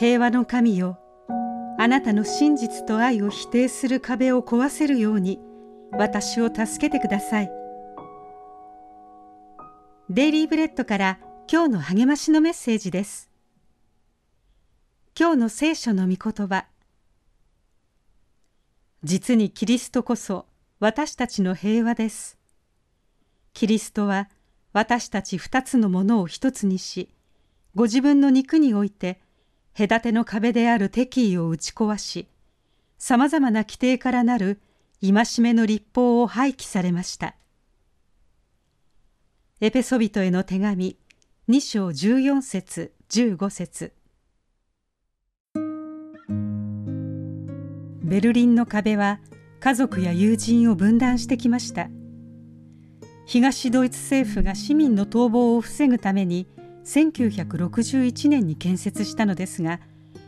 平和の神よ。あなたの真実と愛を否定する壁を壊せるように私を助けてください。デイリーブレッドから今日の励ましのメッセージです。今日の聖書の御言葉。実にキリストこそ私たちの平和です。キリストは私たち二つのものを一つにしご自分の肉において隔ての壁である敵意を打ち壊しさまざまな規定からなる戒めの立法を廃棄されました。エペソビトへの手紙2章14節15節。ベルリンの壁は家族や友人を分断してきました。東ドイツ政府が市民の逃亡を防ぐために1961年に建設したのですが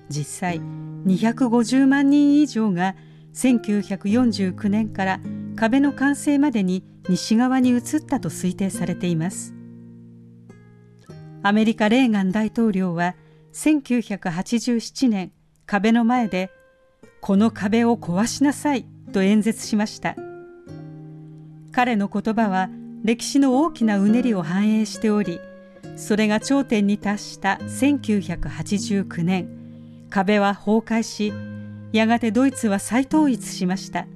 実際250万人以上が1949年から壁の完成までに西側に移ったと推定されています。アメリカレーガン大統領は1987年壁の前で「この壁を壊しなさい」と演説しました。彼の言葉は歴史の大きなうねりを反映しておりそれが頂点に達した1989年壁は崩壊しやがてドイツは再統一しました。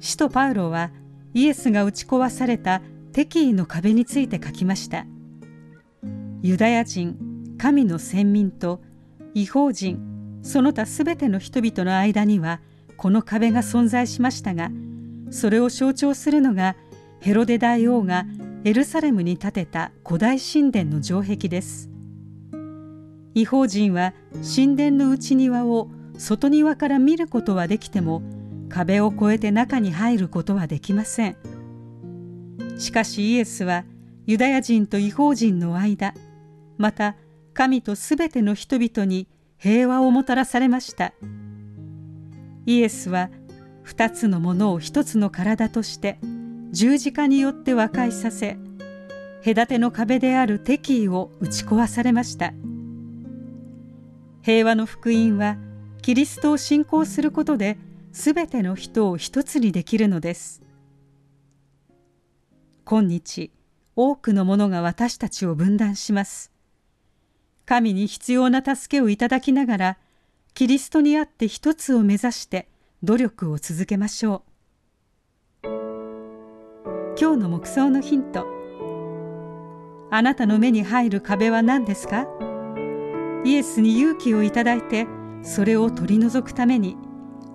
使徒パウロはイエスが打ち壊された敵意の壁について書きました。ユダヤ人神の先民と違法人その他すべての人々の間にはこの壁が存在しましたがそれを象徴するのがヘロデ大王がエルサレムに建てた古代神殿の城壁です。違法人は神殿の内庭を外庭から見ることはできても壁を越えて中に入ることはできません。しかしイエスはユダヤ人と違法人の間また神とすべての人々に平和をもたらされました。イエスは二つのものを一つの体として十字架によって和解させ隔ての壁である敵意を打ち壊されました。平和の福音はキリストを信仰することで全ての人を一つにできるのです。今日多くのものが私たちを分断します。神に必要な助けをいただきながらキリストにあって一つを目指して努力を続けましょう。今日の目想のヒント。あなたの目に入る壁は何ですか？イエスに勇気をいただいてそれを取り除くために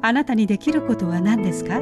あなたにできることは何ですか？